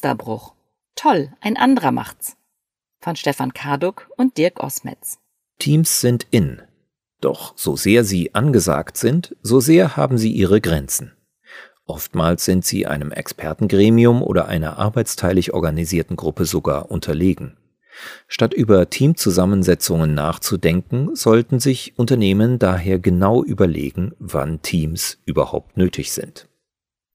Musterbruch. Toll, ein anderer macht's. Von Stefan Karduk und Dirk Osmetz. Teams sind in. Doch so sehr sie angesagt sind, so sehr haben sie ihre Grenzen. Oftmals sind sie einem Expertengremium oder einer arbeitsteilig organisierten Gruppe sogar unterlegen. Statt über Teamzusammensetzungen nachzudenken, sollten sich Unternehmen daher genau überlegen, wann Teams überhaupt nötig sind.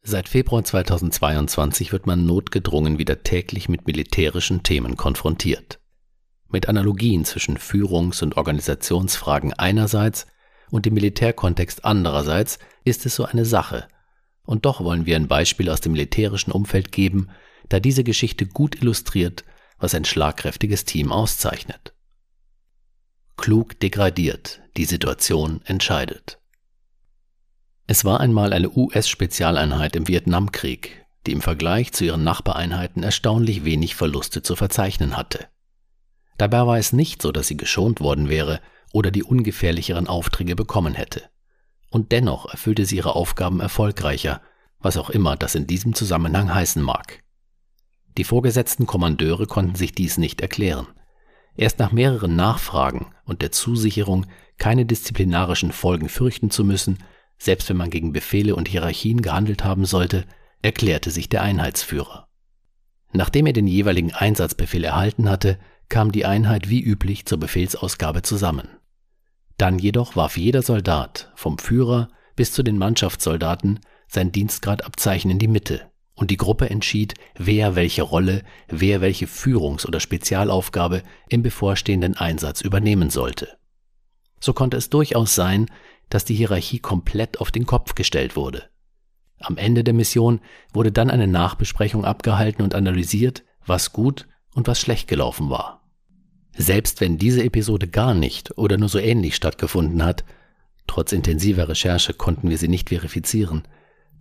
Seit Februar 2022 wird man notgedrungen wieder täglich mit militärischen Themen konfrontiert. Mit Analogien zwischen Führungs- und Organisationsfragen einerseits und dem Militärkontext andererseits ist es so eine Sache. Und doch wollen wir ein Beispiel aus dem militärischen Umfeld geben, da diese Geschichte gut illustriert, was ein schlagkräftiges Team auszeichnet. Klug degradiert, die Situation entscheidet. Es war einmal eine US-Spezialeinheit im Vietnamkrieg, die im Vergleich zu ihren Nachbareinheiten erstaunlich wenig Verluste zu verzeichnen hatte. Dabei war es nicht so, dass sie geschont worden wäre oder die ungefährlicheren Aufträge bekommen hätte. Und dennoch erfüllte sie ihre Aufgaben erfolgreicher, was auch immer das in diesem Zusammenhang heißen mag. Die vorgesetzten Kommandeure konnten sich dies nicht erklären. Erst nach mehreren Nachfragen und der Zusicherung, keine disziplinarischen Folgen fürchten zu müssen, selbst wenn man gegen Befehle und Hierarchien gehandelt haben sollte, erklärte sich der Einheitsführer. Nachdem er den jeweiligen Einsatzbefehl erhalten hatte, kam die Einheit wie üblich zur Befehlsausgabe zusammen. Dann jedoch warf jeder Soldat, vom Führer bis zu den Mannschaftssoldaten, sein Dienstgradabzeichen in die Mitte, und die Gruppe entschied, wer welche Rolle, wer welche Führungs- oder Spezialaufgabe im bevorstehenden Einsatz übernehmen sollte. So konnte es durchaus sein, dass die Hierarchie komplett auf den Kopf gestellt wurde. Am Ende der Mission wurde dann eine Nachbesprechung abgehalten und analysiert, was gut und was schlecht gelaufen war. Selbst wenn diese Episode gar nicht oder nur so ähnlich stattgefunden hat, trotz intensiver Recherche konnten wir sie nicht verifizieren,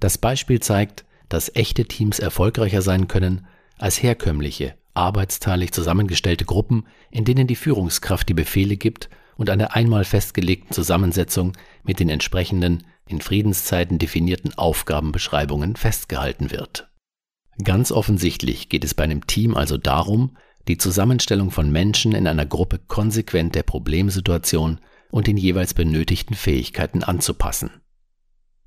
das Beispiel zeigt, dass echte Teams erfolgreicher sein können als herkömmliche, arbeitsteilig zusammengestellte Gruppen, in denen die Führungskraft die Befehle gibt und an der einmal festgelegten Zusammensetzung mit den entsprechenden in Friedenszeiten definierten Aufgabenbeschreibungen festgehalten wird. Ganz offensichtlich geht es bei einem Team also darum, die Zusammenstellung von Menschen in einer Gruppe konsequent der Problemsituation und den jeweils benötigten Fähigkeiten anzupassen.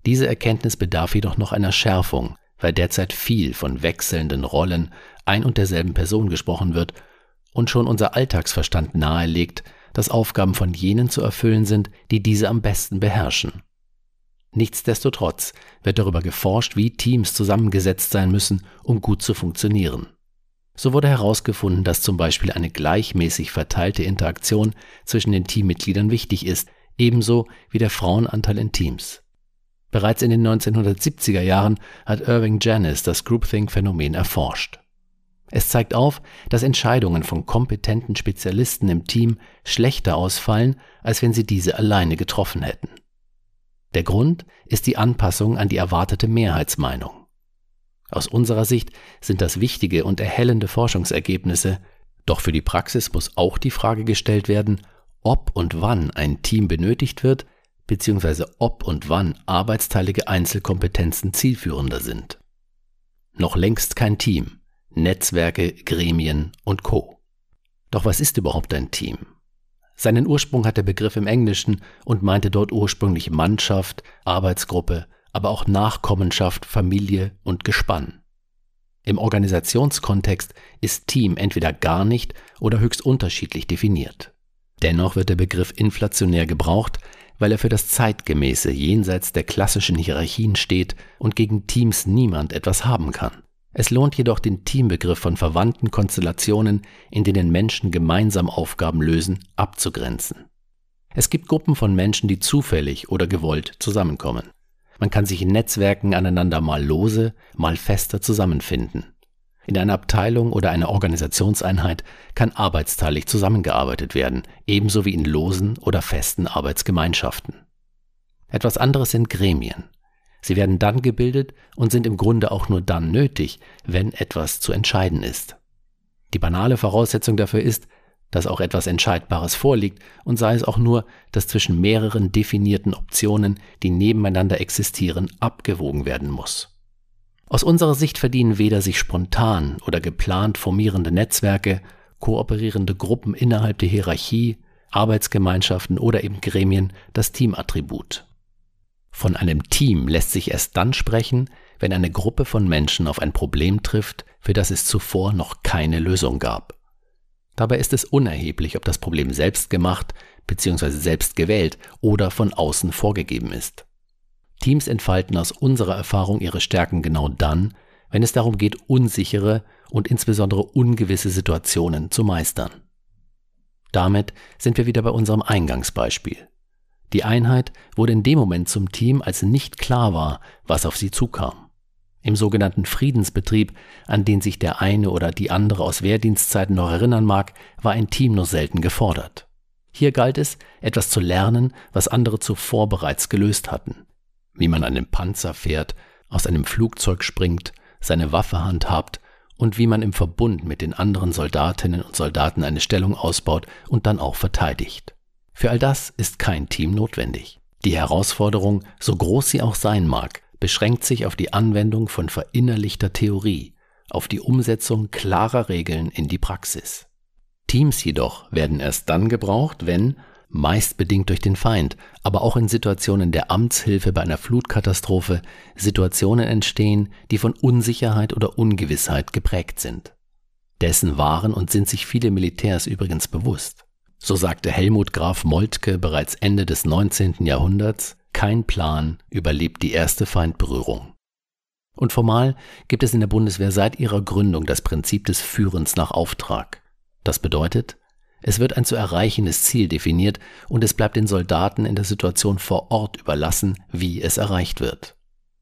Diese Erkenntnis bedarf jedoch noch einer Schärfung, weil derzeit viel von wechselnden Rollen ein und derselben Person gesprochen wird und schon unser Alltagsverstand nahelegt, dass Aufgaben von jenen zu erfüllen sind, die diese am besten beherrschen. Nichtsdestotrotz wird darüber geforscht, wie Teams zusammengesetzt sein müssen, um gut zu funktionieren. So wurde herausgefunden, dass zum Beispiel eine gleichmäßig verteilte Interaktion zwischen den Teammitgliedern wichtig ist, ebenso wie der Frauenanteil in Teams. Bereits in den 1970er Jahren hat Irving Janis das Groupthink-Phänomen erforscht. Es zeigt auf, dass Entscheidungen von kompetenten Spezialisten im Team schlechter ausfallen, als wenn sie diese alleine getroffen hätten. Der Grund ist die Anpassung an die erwartete Mehrheitsmeinung. Aus unserer Sicht sind das wichtige und erhellende Forschungsergebnisse, doch für die Praxis muss auch die Frage gestellt werden, ob und wann ein Team benötigt wird, beziehungsweise ob und wann arbeitsteilige Einzelkompetenzen zielführender sind. Noch längst kein Team, Netzwerke, Gremien und Co. Doch was ist überhaupt ein Team? Seinen Ursprung hat der Begriff im Englischen und meinte dort ursprünglich Mannschaft, Arbeitsgruppe, aber auch Nachkommenschaft, Familie und Gespann. Im Organisationskontext ist Team entweder gar nicht oder höchst unterschiedlich definiert. Dennoch wird der Begriff inflationär gebraucht, weil er für das Zeitgemäße jenseits der klassischen Hierarchien steht und gegen Teams niemand etwas haben kann. Es lohnt jedoch den Teambegriff von verwandten Konstellationen, in denen Menschen gemeinsam Aufgaben lösen, abzugrenzen. Es gibt Gruppen von Menschen, die zufällig oder gewollt zusammenkommen. Man kann sich in Netzwerken aneinander mal lose, mal fester zusammenfinden. In einer Abteilung oder einer Organisationseinheit kann arbeitsteilig zusammengearbeitet werden, ebenso wie in losen oder festen Arbeitsgemeinschaften. Etwas anderes sind Gremien. Sie werden dann gebildet und sind im Grunde auch nur dann nötig, wenn etwas zu entscheiden ist. Die banale Voraussetzung dafür ist, dass auch etwas Entscheidbares vorliegt und sei es auch nur, dass zwischen mehreren definierten Optionen, die nebeneinander existieren, abgewogen werden muss. Aus unserer Sicht verdienen weder sich spontan oder geplant formierende Netzwerke, kooperierende Gruppen innerhalb der Hierarchie, Arbeitsgemeinschaften oder eben Gremien das Teamattribut. Von einem Team lässt sich erst dann sprechen, wenn eine Gruppe von Menschen auf ein Problem trifft, für das es zuvor noch keine Lösung gab. Dabei ist es unerheblich, ob das Problem selbst gemacht bzw. selbst gewählt oder von außen vorgegeben ist. Teams entfalten aus unserer Erfahrung ihre Stärken genau dann, wenn es darum geht, unsichere und insbesondere ungewisse Situationen zu meistern. Damit sind wir wieder bei unserem Eingangsbeispiel. Die Einheit wurde in dem Moment zum Team, als nicht klar war, was auf sie zukam. Im sogenannten Friedensbetrieb, an den sich der eine oder die andere aus Wehrdienstzeiten noch erinnern mag, war ein Team nur selten gefordert. Hier galt es, etwas zu lernen, was andere zuvor bereits gelöst hatten. Wie man einen Panzer fährt, aus einem Flugzeug springt, seine Waffe handhabt und wie man im Verbund mit den anderen Soldatinnen und Soldaten eine Stellung ausbaut und dann auch verteidigt. Für all das ist kein Team notwendig. Die Herausforderung, so groß sie auch sein mag, beschränkt sich auf die Anwendung von verinnerlichter Theorie, auf die Umsetzung klarer Regeln in die Praxis. Teams jedoch werden erst dann gebraucht, wenn, meist bedingt durch den Feind, aber auch in Situationen der Amtshilfe bei einer Flutkatastrophe, Situationen entstehen, die von Unsicherheit oder Ungewissheit geprägt sind. Dessen waren und sind sich viele Militärs übrigens bewusst. So sagte Helmut Graf Moltke bereits Ende des 19. Jahrhunderts, kein Plan überlebt die erste Feindberührung. Und formal gibt es in der Bundeswehr seit ihrer Gründung das Prinzip des Führens nach Auftrag. Das bedeutet, es wird ein zu erreichendes Ziel definiert und es bleibt den Soldaten in der Situation vor Ort überlassen, wie es erreicht wird.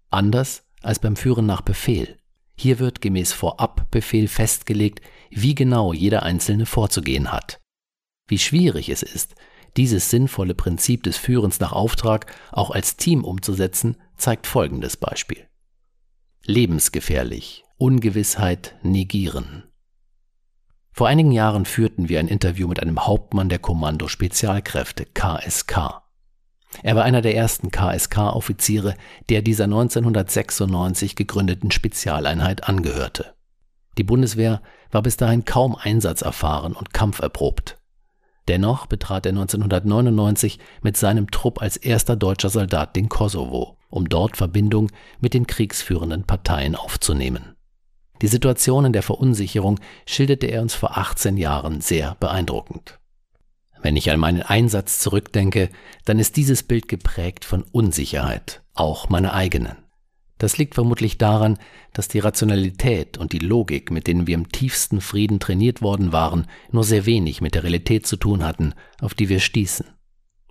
Anders als beim Führen nach Befehl. Hier wird gemäß Vorabbefehl festgelegt, wie genau jeder Einzelne vorzugehen hat. Wie schwierig es ist, dieses sinnvolle Prinzip des Führens nach Auftrag auch als Team umzusetzen, zeigt folgendes Beispiel. Lebensgefährlich, Ungewissheit negieren. Vor einigen Jahren führten wir ein Interview mit einem Hauptmann der Kommando Spezialkräfte KSK. Er war einer der ersten KSK-Offiziere, der dieser 1996 gegründeten Spezialeinheit angehörte. Die Bundeswehr war bis dahin kaum einsatzerfahren und kampferprobt. Dennoch betrat er 1999 mit seinem Trupp als erster deutscher Soldat den Kosovo, um dort Verbindung mit den kriegsführenden Parteien aufzunehmen. Die Situationen der Verunsicherung schilderte er uns vor 18 Jahren sehr beeindruckend. Wenn ich an meinen Einsatz zurückdenke, dann ist dieses Bild geprägt von Unsicherheit, auch meiner eigenen. Das liegt vermutlich daran, dass die Rationalität und die Logik, mit denen wir im tiefsten Frieden trainiert worden waren, nur sehr wenig mit der Realität zu tun hatten, auf die wir stießen.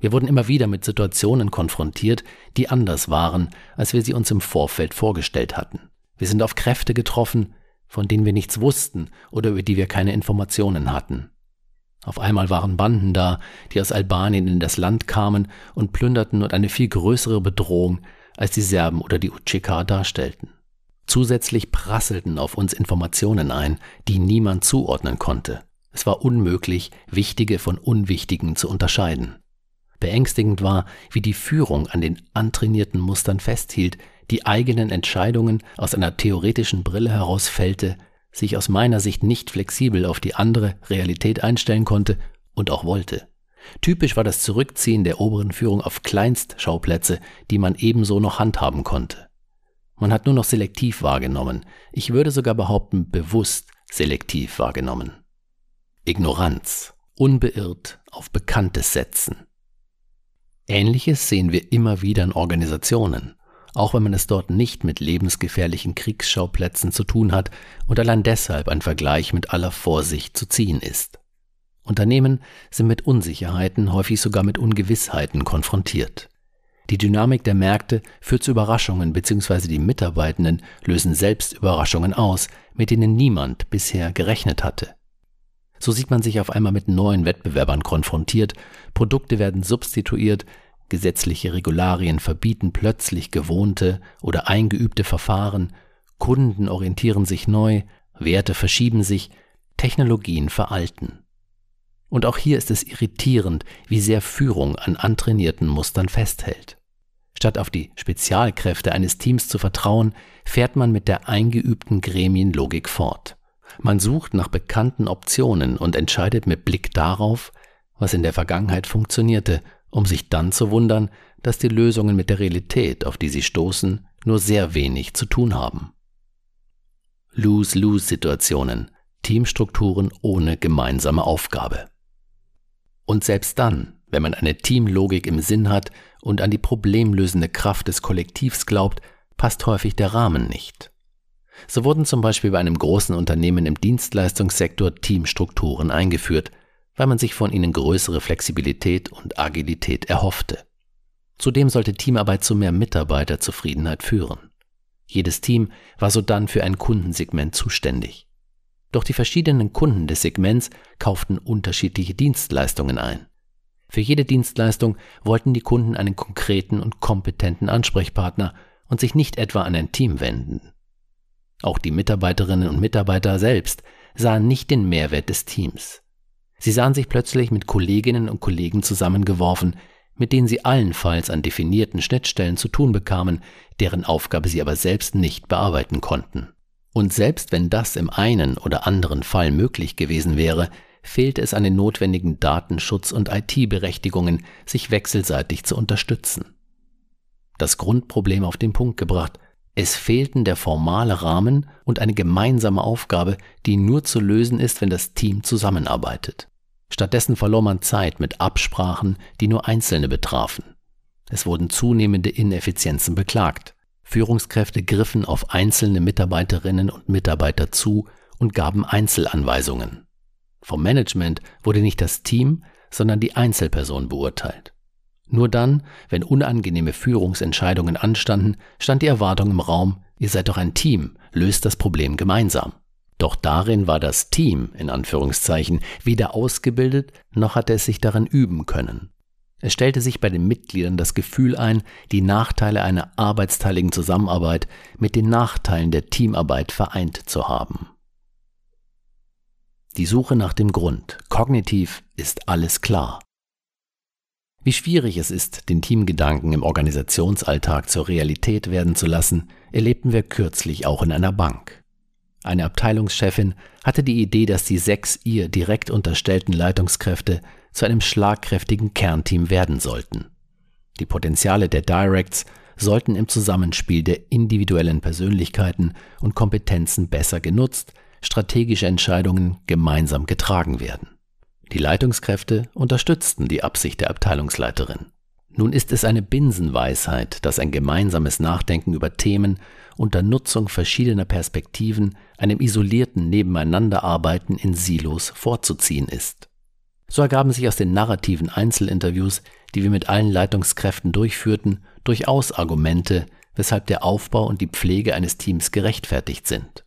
Wir wurden immer wieder mit Situationen konfrontiert, die anders waren, als wir sie uns im Vorfeld vorgestellt hatten. Wir sind auf Kräfte getroffen, von denen wir nichts wussten oder über die wir keine Informationen hatten. Auf einmal waren Banden da, die aus Albanien in das Land kamen und plünderten und eine viel größere Bedrohung als die Serben oder die UCK darstellten. Zusätzlich prasselten auf uns Informationen ein, die niemand zuordnen konnte. Es war unmöglich, Wichtige von Unwichtigen zu unterscheiden. Beängstigend war, wie die Führung an den antrainierten Mustern festhielt, die eigenen Entscheidungen aus einer theoretischen Brille heraus fällte, sich aus meiner Sicht nicht flexibel auf die andere Realität einstellen konnte und auch wollte. Typisch war das Zurückziehen der oberen Führung auf Kleinstschauplätze, die man ebenso noch handhaben konnte. Man hat nur noch selektiv wahrgenommen, ich würde sogar behaupten bewusst selektiv wahrgenommen. Ignoranz, unbeirrt auf Bekanntes setzen. Ähnliches sehen wir immer wieder in Organisationen auch wenn man es dort nicht mit lebensgefährlichen Kriegsschauplätzen zu tun hat und allein deshalb ein Vergleich mit aller Vorsicht zu ziehen ist. Unternehmen sind mit Unsicherheiten, häufig sogar mit Ungewissheiten konfrontiert. Die Dynamik der Märkte führt zu Überraschungen bzw. die Mitarbeitenden lösen selbst Überraschungen aus, mit denen niemand bisher gerechnet hatte. So sieht man sich auf einmal mit neuen Wettbewerbern konfrontiert, Produkte werden substituiert, Gesetzliche Regularien verbieten plötzlich gewohnte oder eingeübte Verfahren, Kunden orientieren sich neu, Werte verschieben sich, Technologien veralten. Und auch hier ist es irritierend, wie sehr Führung an antrainierten Mustern festhält. Statt auf die Spezialkräfte eines Teams zu vertrauen, fährt man mit der eingeübten Gremienlogik fort. Man sucht nach bekannten Optionen und entscheidet mit Blick darauf, was in der Vergangenheit funktionierte, um sich dann zu wundern, dass die Lösungen mit der Realität, auf die sie stoßen, nur sehr wenig zu tun haben. Lose-Lose-Situationen, Teamstrukturen ohne gemeinsame Aufgabe. Und selbst dann, wenn man eine Teamlogik im Sinn hat und an die problemlösende Kraft des Kollektivs glaubt, passt häufig der Rahmen nicht. So wurden zum Beispiel bei einem großen Unternehmen im Dienstleistungssektor Teamstrukturen eingeführt, weil man sich von ihnen größere Flexibilität und Agilität erhoffte. Zudem sollte Teamarbeit zu mehr Mitarbeiterzufriedenheit führen. Jedes Team war sodann für ein Kundensegment zuständig. Doch die verschiedenen Kunden des Segments kauften unterschiedliche Dienstleistungen ein. Für jede Dienstleistung wollten die Kunden einen konkreten und kompetenten Ansprechpartner und sich nicht etwa an ein Team wenden. Auch die Mitarbeiterinnen und Mitarbeiter selbst sahen nicht den Mehrwert des Teams. Sie sahen sich plötzlich mit Kolleginnen und Kollegen zusammengeworfen, mit denen sie allenfalls an definierten Schnittstellen zu tun bekamen, deren Aufgabe sie aber selbst nicht bearbeiten konnten. Und selbst wenn das im einen oder anderen Fall möglich gewesen wäre, fehlte es an den notwendigen Datenschutz- und IT-Berechtigungen, sich wechselseitig zu unterstützen. Das Grundproblem auf den Punkt gebracht, es fehlten der formale Rahmen und eine gemeinsame Aufgabe, die nur zu lösen ist, wenn das Team zusammenarbeitet. Stattdessen verlor man Zeit mit Absprachen, die nur Einzelne betrafen. Es wurden zunehmende Ineffizienzen beklagt. Führungskräfte griffen auf einzelne Mitarbeiterinnen und Mitarbeiter zu und gaben Einzelanweisungen. Vom Management wurde nicht das Team, sondern die Einzelperson beurteilt. Nur dann, wenn unangenehme Führungsentscheidungen anstanden, stand die Erwartung im Raum, ihr seid doch ein Team, löst das Problem gemeinsam. Doch darin war das Team, in Anführungszeichen, weder ausgebildet, noch hatte es sich darin üben können. Es stellte sich bei den Mitgliedern das Gefühl ein, die Nachteile einer arbeitsteiligen Zusammenarbeit mit den Nachteilen der Teamarbeit vereint zu haben. Die Suche nach dem Grund. Kognitiv ist alles klar. Wie schwierig es ist, den Teamgedanken im Organisationsalltag zur Realität werden zu lassen, erlebten wir kürzlich auch in einer Bank. Eine Abteilungschefin hatte die Idee, dass die sechs ihr direkt unterstellten Leitungskräfte zu einem schlagkräftigen Kernteam werden sollten. Die Potenziale der Directs sollten im Zusammenspiel der individuellen Persönlichkeiten und Kompetenzen besser genutzt, strategische Entscheidungen gemeinsam getragen werden. Die Leitungskräfte unterstützten die Absicht der Abteilungsleiterin. Nun ist es eine Binsenweisheit, dass ein gemeinsames Nachdenken über Themen unter Nutzung verschiedener Perspektiven einem isolierten Nebeneinanderarbeiten in Silos vorzuziehen ist. So ergaben sich aus den narrativen Einzelinterviews, die wir mit allen Leitungskräften durchführten, durchaus Argumente, weshalb der Aufbau und die Pflege eines Teams gerechtfertigt sind.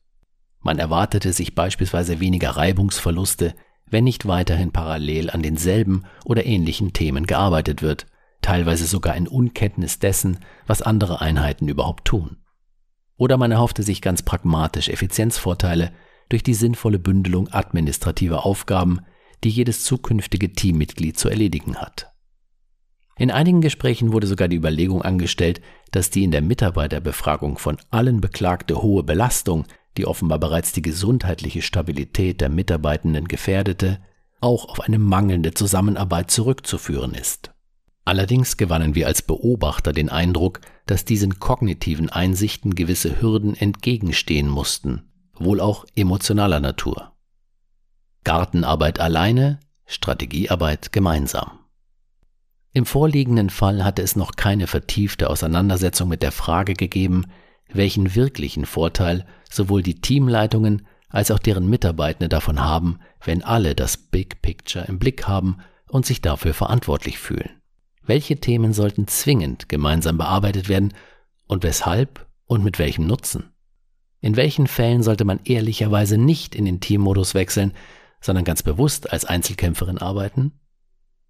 Man erwartete sich beispielsweise weniger Reibungsverluste, wenn nicht weiterhin parallel an denselben oder ähnlichen Themen gearbeitet wird, teilweise sogar in Unkenntnis dessen, was andere Einheiten überhaupt tun. Oder man erhoffte sich ganz pragmatisch Effizienzvorteile durch die sinnvolle Bündelung administrativer Aufgaben, die jedes zukünftige Teammitglied zu erledigen hat. In einigen Gesprächen wurde sogar die Überlegung angestellt, dass die in der Mitarbeiterbefragung von allen beklagte hohe Belastung die offenbar bereits die gesundheitliche Stabilität der Mitarbeitenden gefährdete, auch auf eine mangelnde Zusammenarbeit zurückzuführen ist. Allerdings gewannen wir als Beobachter den Eindruck, dass diesen kognitiven Einsichten gewisse Hürden entgegenstehen mussten, wohl auch emotionaler Natur. Gartenarbeit alleine, Strategiearbeit gemeinsam. Im vorliegenden Fall hatte es noch keine vertiefte Auseinandersetzung mit der Frage gegeben, welchen wirklichen Vorteil sowohl die Teamleitungen als auch deren Mitarbeitende davon haben, wenn alle das Big Picture im Blick haben und sich dafür verantwortlich fühlen. Welche Themen sollten zwingend gemeinsam bearbeitet werden und weshalb und mit welchem Nutzen? In welchen Fällen sollte man ehrlicherweise nicht in den Teammodus wechseln, sondern ganz bewusst als Einzelkämpferin arbeiten?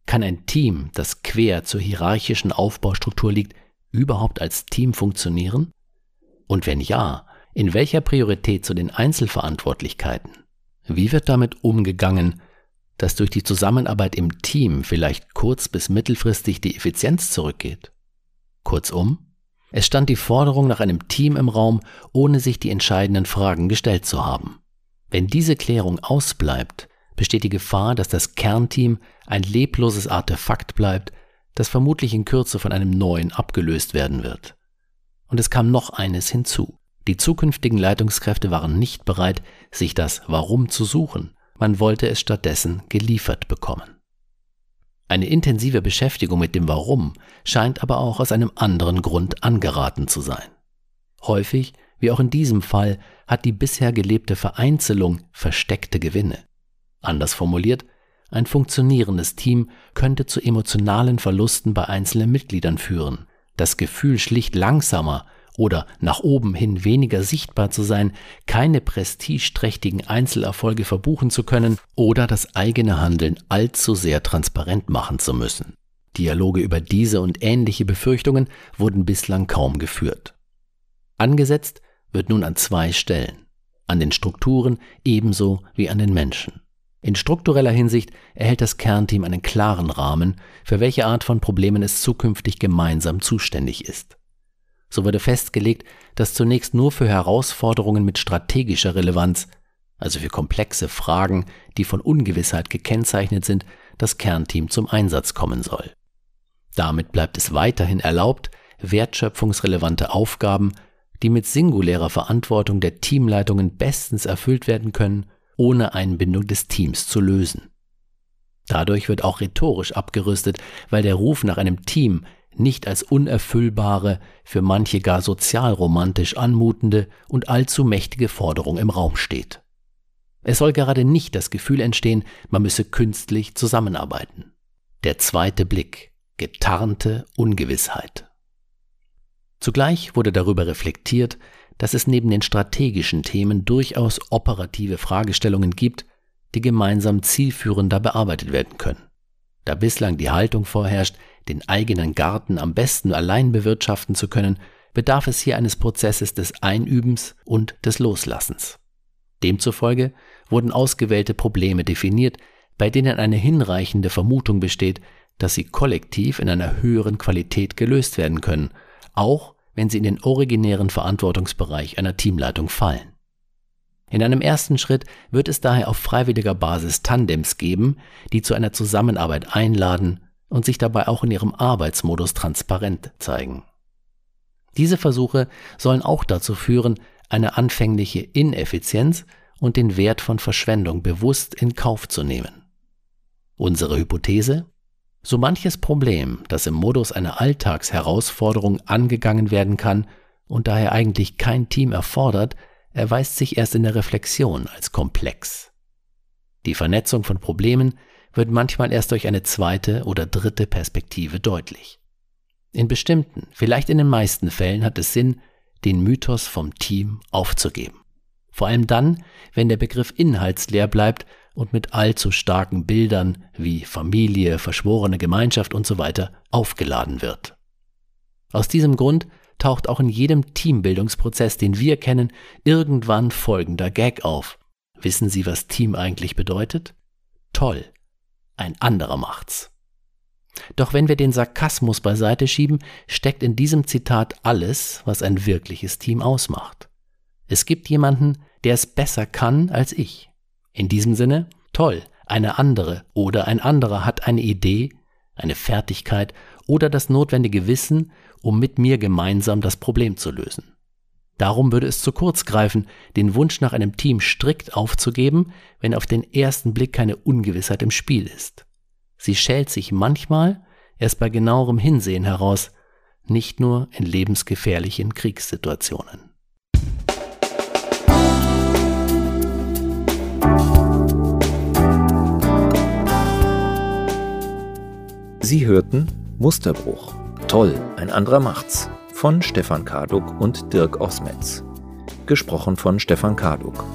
Kann ein Team, das quer zur hierarchischen Aufbaustruktur liegt, überhaupt als Team funktionieren? Und wenn ja, in welcher Priorität zu den Einzelverantwortlichkeiten? Wie wird damit umgegangen, dass durch die Zusammenarbeit im Team vielleicht kurz- bis mittelfristig die Effizienz zurückgeht? Kurzum, es stand die Forderung nach einem Team im Raum, ohne sich die entscheidenden Fragen gestellt zu haben. Wenn diese Klärung ausbleibt, besteht die Gefahr, dass das Kernteam ein lebloses Artefakt bleibt, das vermutlich in Kürze von einem neuen abgelöst werden wird. Und es kam noch eines hinzu. Die zukünftigen Leitungskräfte waren nicht bereit, sich das Warum zu suchen, man wollte es stattdessen geliefert bekommen. Eine intensive Beschäftigung mit dem Warum scheint aber auch aus einem anderen Grund angeraten zu sein. Häufig, wie auch in diesem Fall, hat die bisher gelebte Vereinzelung versteckte Gewinne. Anders formuliert, ein funktionierendes Team könnte zu emotionalen Verlusten bei einzelnen Mitgliedern führen. Das Gefühl, schlicht langsamer oder nach oben hin weniger sichtbar zu sein, keine prestigeträchtigen Einzelerfolge verbuchen zu können oder das eigene Handeln allzu sehr transparent machen zu müssen. Dialoge über diese und ähnliche Befürchtungen wurden bislang kaum geführt. Angesetzt wird nun an zwei Stellen, an den Strukturen ebenso wie an den Menschen. In struktureller Hinsicht erhält das Kernteam einen klaren Rahmen, für welche Art von Problemen es zukünftig gemeinsam zuständig ist. So wurde festgelegt, dass zunächst nur für Herausforderungen mit strategischer Relevanz, also für komplexe Fragen, die von Ungewissheit gekennzeichnet sind, das Kernteam zum Einsatz kommen soll. Damit bleibt es weiterhin erlaubt, wertschöpfungsrelevante Aufgaben, die mit singulärer Verantwortung der Teamleitungen bestens erfüllt werden können, ohne Einbindung des Teams zu lösen. Dadurch wird auch rhetorisch abgerüstet, weil der Ruf nach einem Team nicht als unerfüllbare, für manche gar sozialromantisch anmutende und allzu mächtige Forderung im Raum steht. Es soll gerade nicht das Gefühl entstehen, man müsse künstlich zusammenarbeiten. Der zweite Blick, getarnte Ungewissheit. Zugleich wurde darüber reflektiert, dass es neben den strategischen Themen durchaus operative Fragestellungen gibt, die gemeinsam zielführender bearbeitet werden können. Da bislang die Haltung vorherrscht, den eigenen Garten am besten allein bewirtschaften zu können, bedarf es hier eines Prozesses des Einübens und des Loslassens. Demzufolge wurden ausgewählte Probleme definiert, bei denen eine hinreichende Vermutung besteht, dass sie kollektiv in einer höheren Qualität gelöst werden können, auch wenn sie in den originären Verantwortungsbereich einer Teamleitung fallen. In einem ersten Schritt wird es daher auf freiwilliger Basis Tandems geben, die zu einer Zusammenarbeit einladen und sich dabei auch in ihrem Arbeitsmodus transparent zeigen. Diese Versuche sollen auch dazu führen, eine anfängliche Ineffizienz und den Wert von Verschwendung bewusst in Kauf zu nehmen. Unsere Hypothese? So manches Problem, das im Modus einer Alltagsherausforderung angegangen werden kann und daher eigentlich kein Team erfordert, erweist sich erst in der Reflexion als komplex. Die Vernetzung von Problemen wird manchmal erst durch eine zweite oder dritte Perspektive deutlich. In bestimmten, vielleicht in den meisten Fällen hat es Sinn, den Mythos vom Team aufzugeben. Vor allem dann, wenn der Begriff inhaltsleer bleibt und mit allzu starken Bildern wie Familie, verschworene Gemeinschaft usw. So aufgeladen wird. Aus diesem Grund taucht auch in jedem Teambildungsprozess, den wir kennen, irgendwann folgender Gag auf. Wissen Sie, was Team eigentlich bedeutet? Toll, ein anderer macht's. Doch wenn wir den Sarkasmus beiseite schieben, steckt in diesem Zitat alles, was ein wirkliches Team ausmacht. Es gibt jemanden, der es besser kann als ich. In diesem Sinne, toll, eine andere oder ein anderer hat eine Idee, eine Fertigkeit oder das notwendige Wissen, um mit mir gemeinsam das Problem zu lösen. Darum würde es zu kurz greifen, den Wunsch nach einem Team strikt aufzugeben, wenn auf den ersten Blick keine Ungewissheit im Spiel ist. Sie schält sich manchmal erst bei genauerem Hinsehen heraus, nicht nur in lebensgefährlichen Kriegssituationen. Sie hörten Musterbruch. Toll, ein anderer macht's von Stefan Karduk und Dirk Osmetz. Gesprochen von Stefan Karduk.